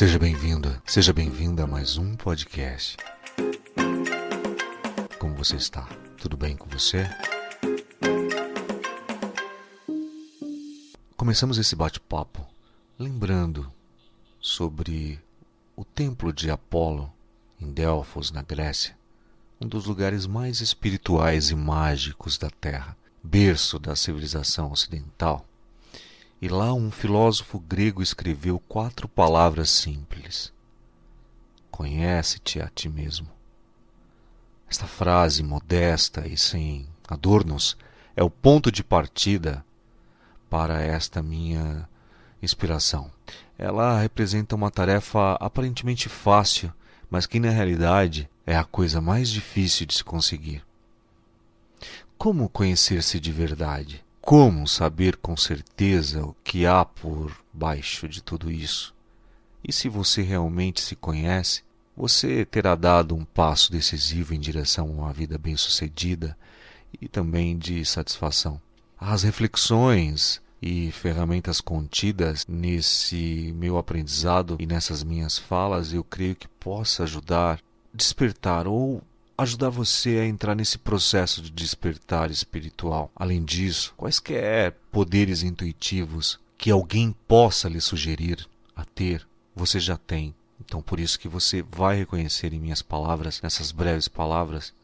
Seja bem-vindo, seja bem-vinda a mais um podcast. Como você está? Tudo bem com você? Começamos esse bate-papo lembrando sobre o templo de Apolo em Delfos, na Grécia, um dos lugares mais espirituais e mágicos da Terra, berço da civilização ocidental. E lá um filósofo grego escreveu quatro palavras simples: Conhece-te a ti mesmo. Esta frase modesta e sem adornos é o ponto de partida para esta minha inspiração. Ela representa uma tarefa aparentemente fácil, mas que na realidade é a coisa mais difícil de se conseguir. Como conhecer-se de verdade? Como saber com certeza o que há por baixo de tudo isso? E se você realmente se conhece, você terá dado um passo decisivo em direção a uma vida bem-sucedida e também de satisfação. As reflexões e ferramentas contidas nesse meu aprendizado e nessas minhas falas, eu creio que possa ajudar, despertar ou ajudar você a entrar nesse processo de despertar espiritual. Além disso, quaisquer poderes intuitivos que alguém possa lhe sugerir a ter, você já tem. Então, por isso que você vai reconhecer em minhas palavras, nessas breves palavras,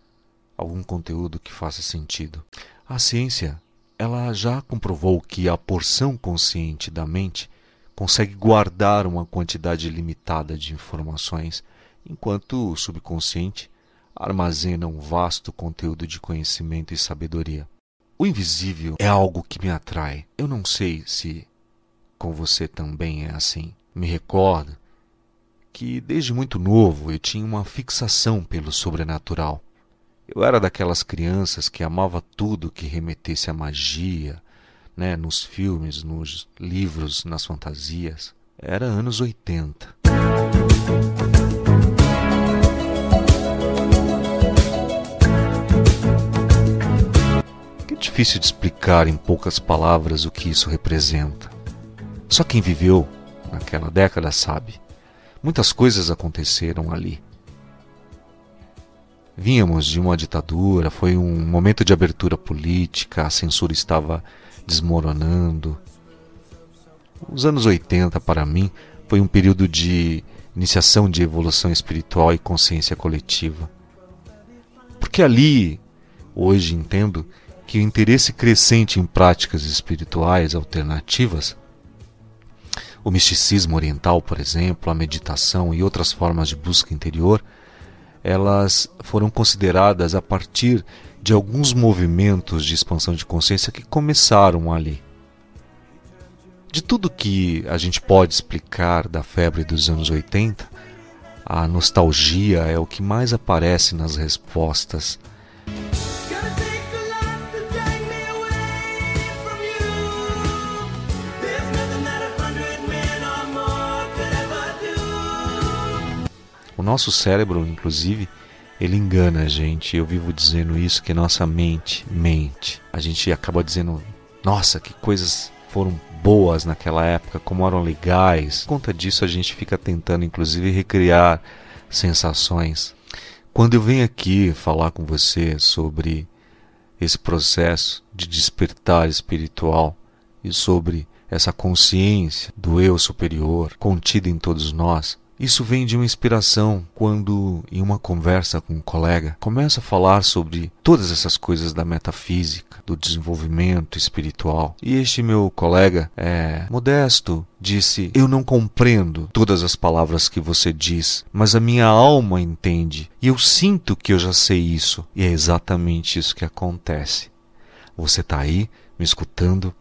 algum conteúdo que faça sentido. A ciência, ela já comprovou que a porção consciente da mente consegue guardar uma quantidade limitada de informações, enquanto o subconsciente armazena um vasto conteúdo de conhecimento e sabedoria. O invisível é algo que me atrai. Eu não sei se com você também é assim. Me recordo que desde muito novo eu tinha uma fixação pelo sobrenatural. Eu era daquelas crianças que amava tudo que remetesse à magia, né, nos filmes, nos livros, nas fantasias. Era anos 80. Difícil de explicar em poucas palavras o que isso representa. Só quem viveu naquela década sabe. Muitas coisas aconteceram ali. Vínhamos de uma ditadura, foi um momento de abertura política, a censura estava desmoronando. Os anos 80, para mim, foi um período de iniciação de evolução espiritual e consciência coletiva. Porque ali, hoje entendo, que o interesse crescente em práticas espirituais alternativas, o misticismo oriental, por exemplo, a meditação e outras formas de busca interior, elas foram consideradas a partir de alguns movimentos de expansão de consciência que começaram ali. De tudo que a gente pode explicar da febre dos anos 80, a nostalgia é o que mais aparece nas respostas nosso cérebro, inclusive, ele engana a gente. Eu vivo dizendo isso que nossa mente mente. A gente acaba dizendo, nossa, que coisas foram boas naquela época, como eram legais. Por conta disso a gente fica tentando inclusive recriar sensações. Quando eu venho aqui falar com você sobre esse processo de despertar espiritual e sobre essa consciência do eu superior contida em todos nós, isso vem de uma inspiração quando, em uma conversa com um colega, começa a falar sobre todas essas coisas da metafísica, do desenvolvimento espiritual. E este meu colega, é modesto, disse: Eu não compreendo todas as palavras que você diz, mas a minha alma entende. E eu sinto que eu já sei isso. E é exatamente isso que acontece. Você está aí, me escutando.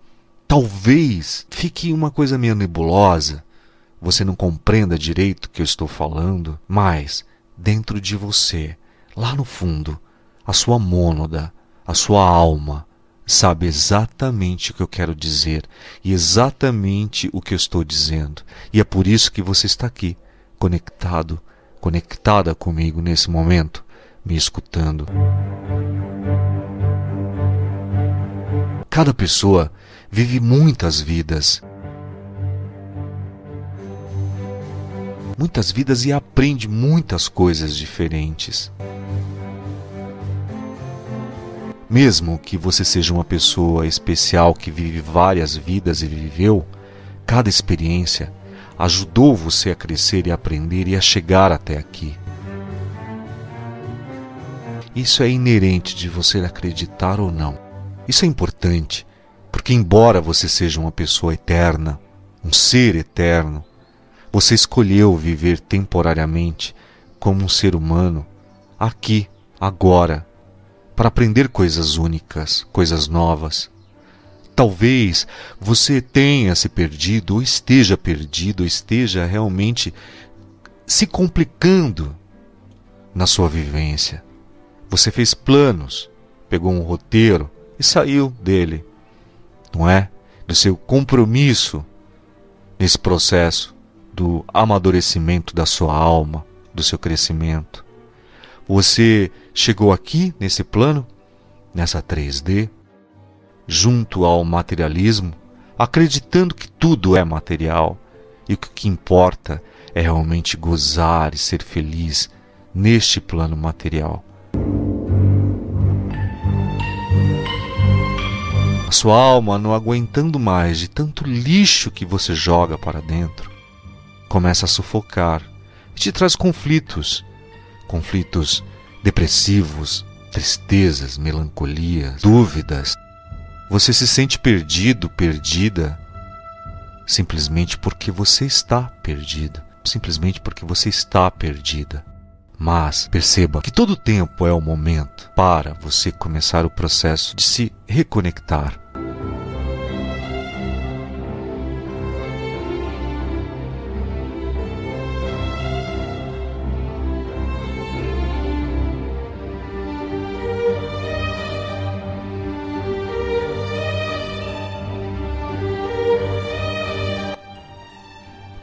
Talvez fique uma coisa meio nebulosa você não compreenda direito o que eu estou falando, mas dentro de você, lá no fundo, a sua mônada, a sua alma, sabe exatamente o que eu quero dizer e exatamente o que eu estou dizendo. E é por isso que você está aqui, conectado, conectada comigo nesse momento, me escutando. Cada pessoa vive muitas vidas muitas vidas e aprende muitas coisas diferentes. Mesmo que você seja uma pessoa especial que vive várias vidas e viveu, cada experiência ajudou você a crescer e aprender e a chegar até aqui. Isso é inerente de você acreditar ou não. Isso é importante, porque, embora você seja uma pessoa eterna, um ser eterno, você escolheu viver temporariamente como um ser humano, aqui, agora, para aprender coisas únicas, coisas novas. Talvez você tenha se perdido, ou esteja perdido, ou esteja realmente se complicando na sua vivência. Você fez planos, pegou um roteiro e saiu dele, não é? Do seu compromisso nesse processo do amadurecimento da sua alma, do seu crescimento. Você chegou aqui nesse plano, nessa 3D, junto ao materialismo, acreditando que tudo é material e que o que importa é realmente gozar e ser feliz neste plano material. A sua alma, não aguentando mais de tanto lixo que você joga para dentro, começa a sufocar e te traz conflitos, conflitos depressivos, tristezas, melancolias, dúvidas. Você se sente perdido, perdida, simplesmente porque você está perdido, simplesmente porque você está perdida. Mas perceba que todo tempo é o momento para você começar o processo de se reconectar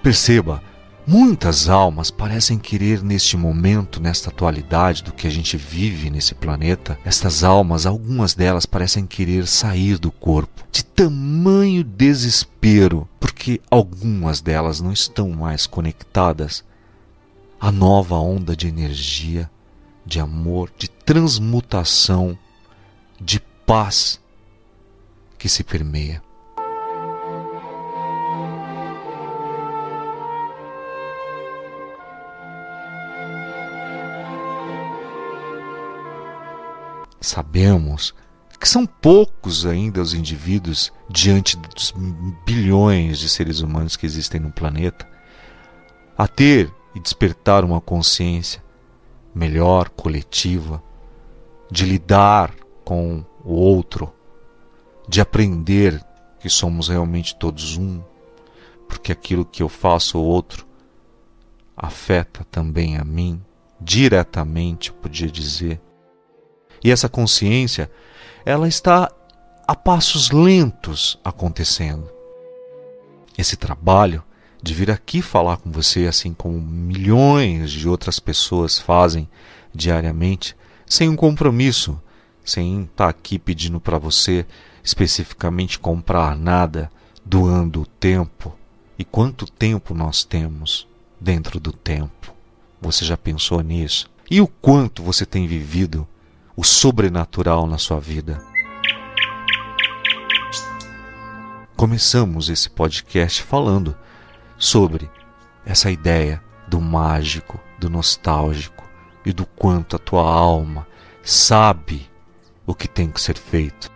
Perceba, muitas almas parecem querer neste momento, nesta atualidade do que a gente vive nesse planeta, estas almas, algumas delas parecem querer sair do corpo, de tamanho desespero, porque algumas delas não estão mais conectadas à nova onda de energia, de amor, de transmutação, de paz que se permeia. Sabemos que são poucos ainda os indivíduos diante dos bilhões de seres humanos que existem no planeta a ter e despertar uma consciência melhor, coletiva, de lidar com o outro, de aprender que somos realmente todos um, porque aquilo que eu faço ao outro afeta também a mim, diretamente, eu podia dizer. E essa consciência, ela está a passos lentos acontecendo. Esse trabalho de vir aqui falar com você, assim como milhões de outras pessoas fazem diariamente, sem um compromisso, sem estar aqui pedindo para você especificamente comprar nada, doando o tempo. E quanto tempo nós temos dentro do tempo? Você já pensou nisso? E o quanto você tem vivido o sobrenatural na sua vida. Começamos esse podcast falando sobre essa ideia do mágico, do nostálgico e do quanto a tua alma sabe o que tem que ser feito.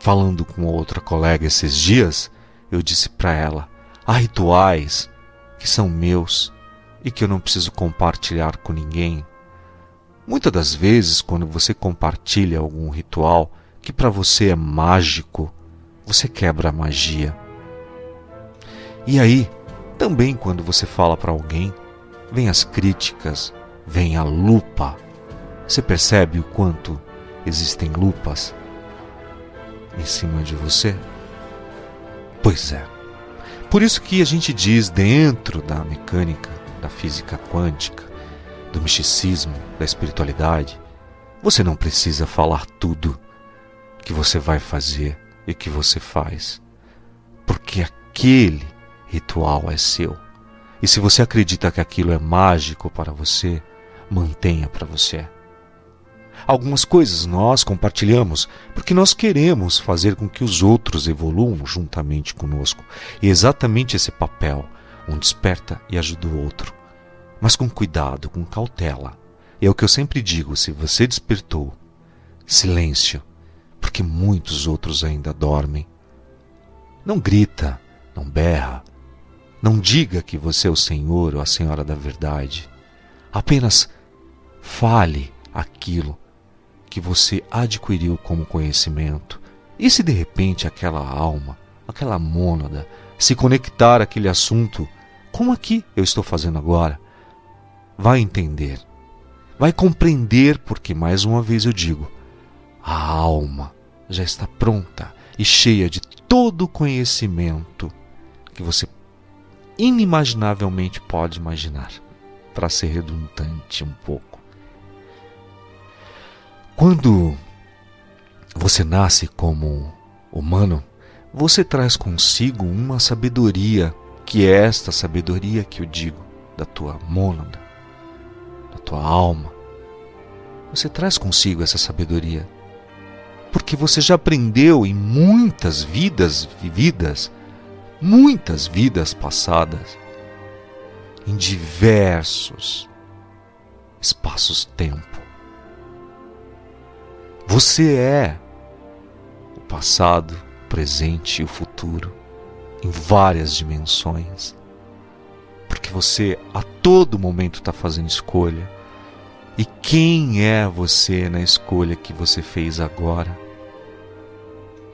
Falando com outra colega esses dias, eu disse para ela: há rituais que são meus e que eu não preciso compartilhar com ninguém Muitas das vezes, quando você compartilha algum ritual que para você é mágico, você quebra a magia. E aí, também quando você fala para alguém, vem as críticas, vem a lupa. Você percebe o quanto existem lupas em cima de você? Pois é. Por isso que a gente diz dentro da mecânica, da física quântica, do misticismo, da espiritualidade, você não precisa falar tudo que você vai fazer e que você faz, porque aquele ritual é seu. E se você acredita que aquilo é mágico para você, mantenha para você. Algumas coisas nós compartilhamos porque nós queremos fazer com que os outros evoluam juntamente conosco. E exatamente esse papel, um desperta e ajuda o outro. Mas com cuidado, com cautela. É o que eu sempre digo: se você despertou, silêncio, porque muitos outros ainda dormem. Não grita, não berra, não diga que você é o Senhor ou a Senhora da verdade. Apenas fale aquilo que você adquiriu como conhecimento. E se de repente aquela alma, aquela mônada, se conectar àquele assunto, como aqui eu estou fazendo agora, vai entender, vai compreender, porque mais uma vez eu digo, a alma já está pronta e cheia de todo o conhecimento que você inimaginavelmente pode imaginar, para ser redundante um pouco. Quando você nasce como humano, você traz consigo uma sabedoria, que é esta sabedoria que eu digo, da tua mônada, da tua alma. Você traz consigo essa sabedoria, porque você já aprendeu em muitas vidas vividas, muitas vidas passadas, em diversos espaços-tempo você é o passado, o presente e o futuro em várias dimensões. Porque você a todo momento está fazendo escolha. E quem é você na escolha que você fez agora?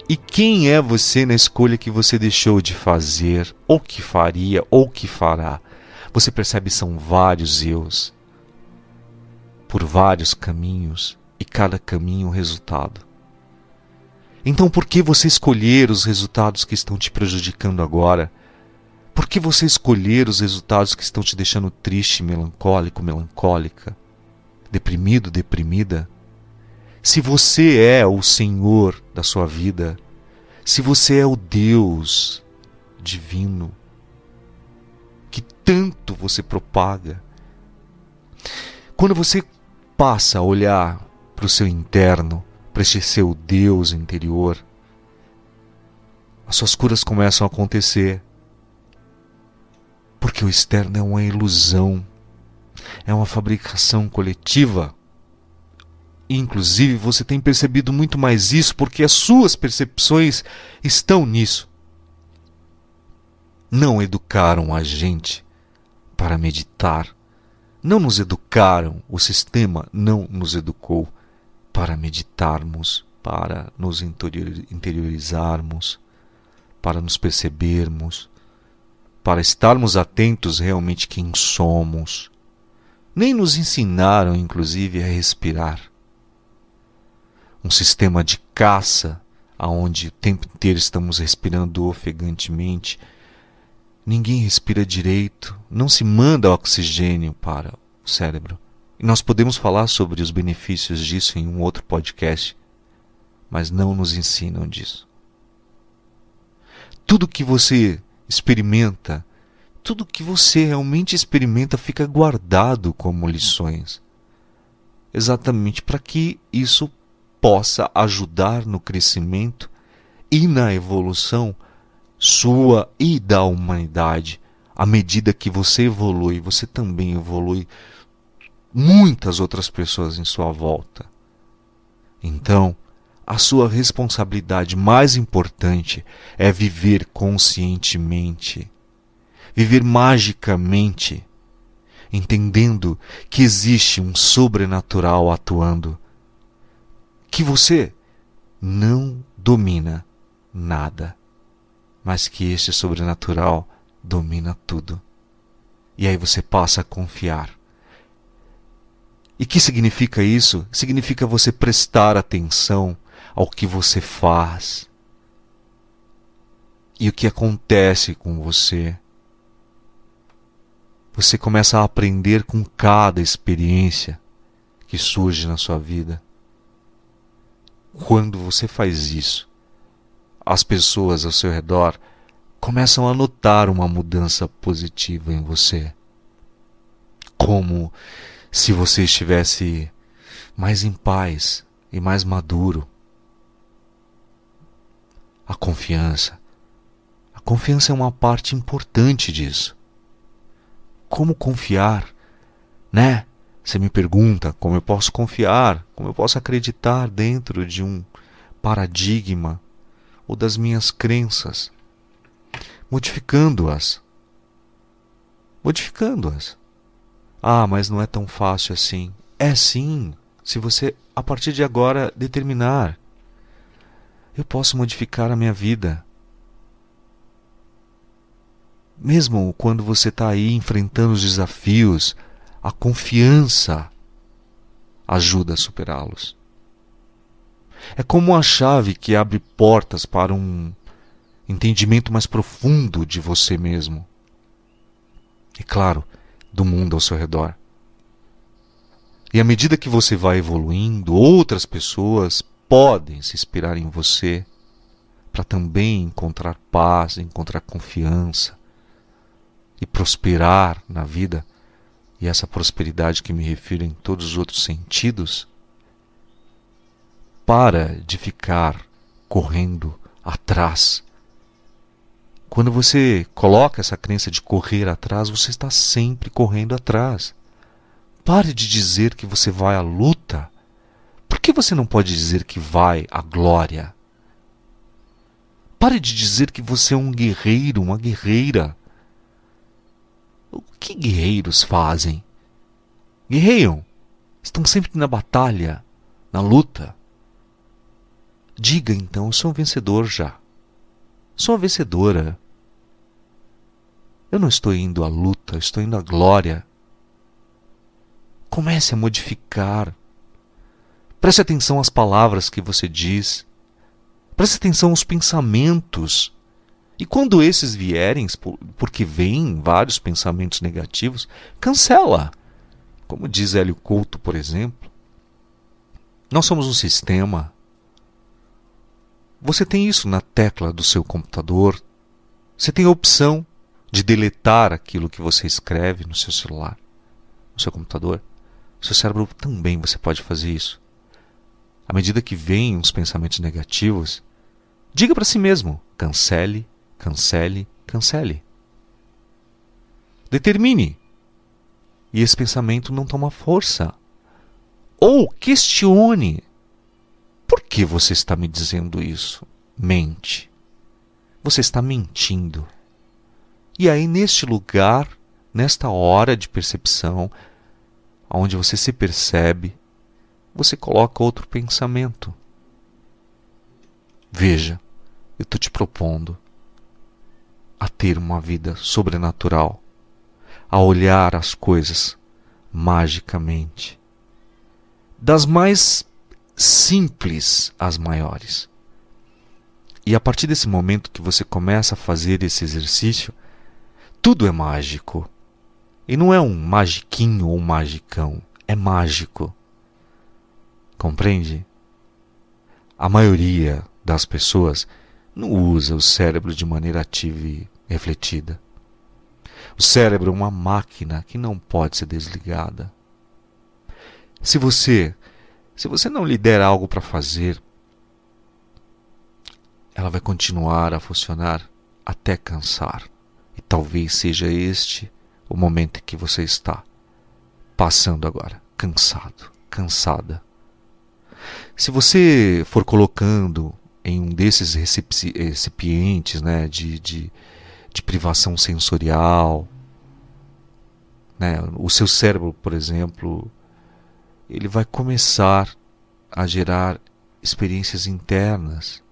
E quem é você na escolha que você deixou de fazer, ou que faria, ou que fará? Você percebe são vários eus, por vários caminhos, e cada caminho um resultado. Então, por que você escolher os resultados que estão te prejudicando agora? Por que você escolher os resultados que estão te deixando triste, melancólico, melancólica, deprimido, deprimida? Se você é o Senhor da sua vida, se você é o Deus divino que tanto você propaga, quando você passa a olhar para o seu interno, para este seu Deus interior, as suas curas começam a acontecer. Porque o externo é uma ilusão, é uma fabricação coletiva. Inclusive, você tem percebido muito mais isso porque as suas percepções estão nisso. Não educaram a gente para meditar. Não nos educaram, o sistema não nos educou para meditarmos, para nos interiorizarmos, para nos percebermos, para estarmos atentos realmente quem somos. Nem nos ensinaram, inclusive, a respirar. Um sistema de caça, aonde o tempo inteiro estamos respirando ofegantemente. Ninguém respira direito, não se manda oxigênio para o cérebro. E nós podemos falar sobre os benefícios disso em um outro podcast, mas não nos ensinam disso. Tudo que você experimenta, tudo que você realmente experimenta fica guardado como lições. Exatamente para que isso possa ajudar no crescimento e na evolução sua e da humanidade. À medida que você evolui, você também evolui muitas outras pessoas em sua volta. Então, a sua responsabilidade mais importante é viver conscientemente, viver magicamente, entendendo que existe um sobrenatural atuando, que você não domina nada, mas que este sobrenatural domina tudo. E aí você passa a confiar e que significa isso? Significa você prestar atenção ao que você faz e o que acontece com você. Você começa a aprender com cada experiência que surge na sua vida. Quando você faz isso, as pessoas ao seu redor começam a notar uma mudança positiva em você. Como se você estivesse mais em paz e mais maduro. A confiança. A confiança é uma parte importante disso. Como confiar, né? Você me pergunta como eu posso confiar, como eu posso acreditar dentro de um paradigma ou das minhas crenças, modificando-as. Modificando-as. Ah, mas não é tão fácil assim. É sim, se você a partir de agora determinar. Eu posso modificar a minha vida. Mesmo quando você está aí enfrentando os desafios, a confiança ajuda a superá-los. É como uma chave que abre portas para um entendimento mais profundo de você mesmo. E claro, do mundo ao seu redor. E à medida que você vai evoluindo, outras pessoas podem se inspirar em você para também encontrar paz, encontrar confiança e prosperar na vida. E essa prosperidade que me refiro em todos os outros sentidos, para de ficar correndo atrás quando você coloca essa crença de correr atrás, você está sempre correndo atrás. Pare de dizer que você vai à luta. Por que você não pode dizer que vai à glória? Pare de dizer que você é um guerreiro, uma guerreira. O que guerreiros fazem? Guerreiam. Estão sempre na batalha, na luta. Diga então, eu sou um vencedor já. Sou a vencedora. Eu não estou indo à luta, estou indo à glória. Comece a modificar. Preste atenção às palavras que você diz. Preste atenção aos pensamentos. E quando esses vierem, porque vêm vários pensamentos negativos, cancela. Como diz Hélio Couto, por exemplo. Nós somos um sistema. Você tem isso na tecla do seu computador. Você tem a opção de deletar aquilo que você escreve no seu celular, no seu computador. No seu cérebro também você pode fazer isso. À medida que vêm os pensamentos negativos, diga para si mesmo: cancele, cancele, cancele. Determine. E esse pensamento não toma força. Ou questione por que você está me dizendo isso? Mente. Você está mentindo. E aí, neste lugar, nesta hora de percepção, onde você se percebe, você coloca outro pensamento. Veja, eu estou te propondo a ter uma vida sobrenatural, a olhar as coisas magicamente, das mais simples as maiores. E a partir desse momento que você começa a fazer esse exercício, tudo é mágico. E não é um magiquinho ou um magicão, é mágico. Compreende? A maioria das pessoas não usa o cérebro de maneira ativa e refletida. O cérebro é uma máquina que não pode ser desligada. Se você se você não lhe der algo para fazer, ela vai continuar a funcionar até cansar. E talvez seja este o momento em que você está passando agora, cansado, cansada. Se você for colocando em um desses recipientes né, de, de, de privação sensorial, né, o seu cérebro, por exemplo, ele vai começar a gerar experiências internas.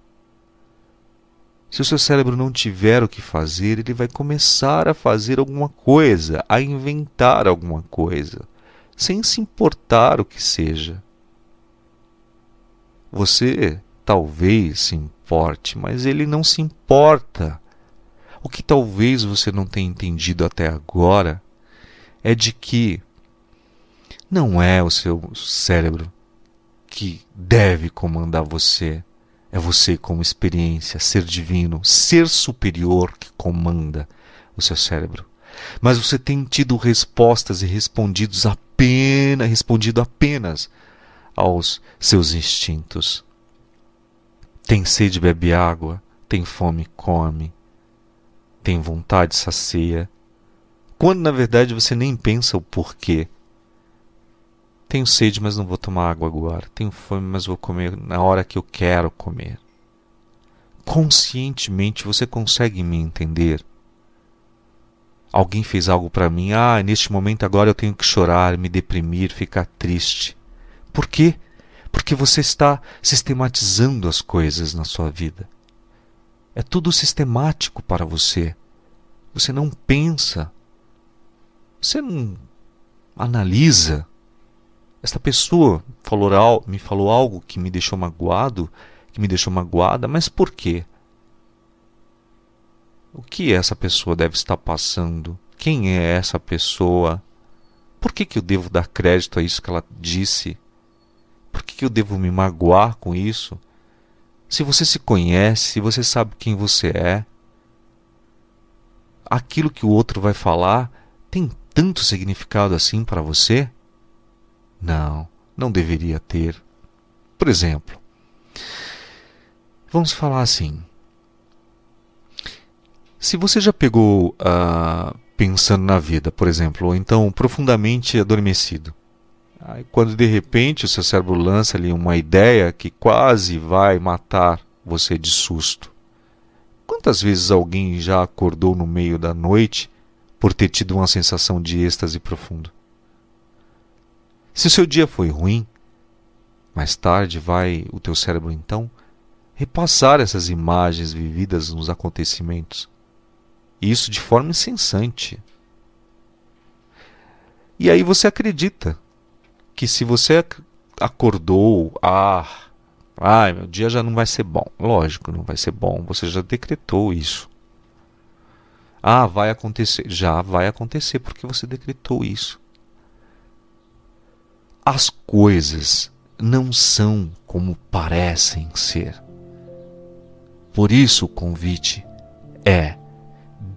Se o seu cérebro não tiver o que fazer, ele vai começar a fazer alguma coisa, a inventar alguma coisa, sem se importar o que seja. Você talvez se importe, mas ele não se importa. O que talvez você não tenha entendido até agora é de que não é o seu cérebro que deve comandar você, É você como experiência, ser divino, ser superior que comanda o seu cérebro. Mas você tem tido respostas e respondidos apenas, respondido apenas aos seus instintos. Tem sede, bebe água, tem fome, come, tem vontade, sacia. Quando na verdade você nem pensa o porquê. Tenho sede, mas não vou tomar água agora. Tenho fome, mas vou comer na hora que eu quero comer. Conscientemente você consegue me entender? Alguém fez algo para mim, ah, neste momento agora eu tenho que chorar, me deprimir, ficar triste. Por quê? Porque você está sistematizando as coisas na sua vida. É tudo sistemático para você. Você não pensa. Você não analisa. Esta pessoa falou, me falou algo que me deixou magoado, que me deixou magoada, mas por quê? O que essa pessoa deve estar passando? Quem é essa pessoa? Por que, que eu devo dar crédito a isso que ela disse? Por que, eu devo me magoar com isso? Se você se conhece, você sabe quem você é, aquilo que o outro vai falar tem tanto significado assim para você? Não, não deveria ter. Por exemplo, vamos falar assim. Se você já pegou uh, pensando na vida, por exemplo, ou então profundamente adormecido, Aí, quando de repente o seu cérebro lança ali uma ideia que quase vai matar você de susto. Quantas vezes alguém já acordou no meio da noite por ter tido uma sensação de êxtase profundo? Se o seu dia foi ruim, mais tarde vai o teu cérebro então repassar essas imagens vividas nos acontecimentos. E isso de forma incessante. E aí você acredita que se você acordou, ah, ai, meu dia já não vai ser bom. Lógico, não vai ser bom, você já decretou isso. Ah, vai acontecer. Já vai acontecer porque você decretou isso. As coisas não são como parecem ser. Por isso o convite é: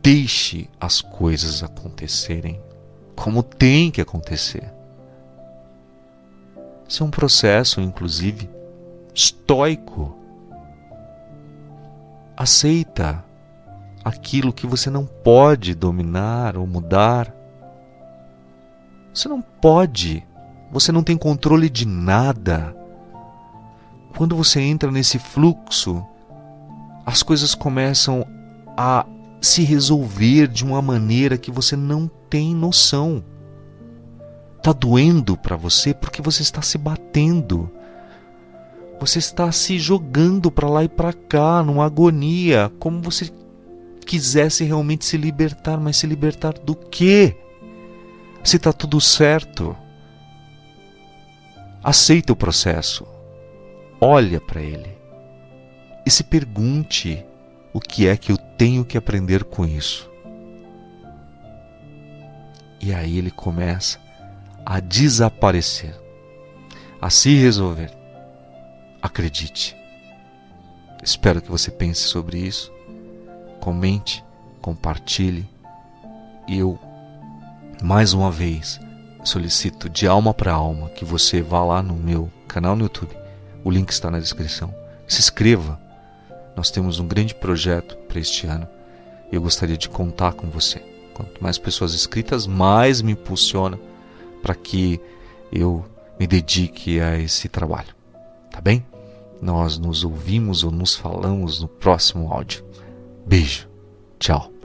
deixe as coisas acontecerem como tem que acontecer. Isso é um processo, inclusive, estoico. Aceita aquilo que você não pode dominar ou mudar. Você não pode, você não tem controle de nada. Quando você entra nesse fluxo, as coisas começam a se resolver de uma maneira que você não tem noção. Está doendo para você porque você está se batendo. Você está se jogando para lá e para cá, numa agonia, como você quisesse realmente se libertar, mas se libertar do quê? Se está tudo certo. Aceita o processo. Olha para ele e se pergunte o que é que eu tenho que aprender com isso. E aí ele começa a desaparecer, a se resolver. Acredite. Espero que você pense sobre isso. Comente, compartilhe. E eu, mais uma vez, solicito de alma para alma que você vá lá no meu canal no YouTube. O link está na descrição. Se inscreva. Nós temos um grande projeto para este ano e eu gostaria de contar com você. Quanto mais pessoas inscritas, mais me impulsiona para que eu me dedique a esse trabalho. Tá bem? Nós nos ouvimos ou nos falamos no próximo áudio. Beijo. Tchau.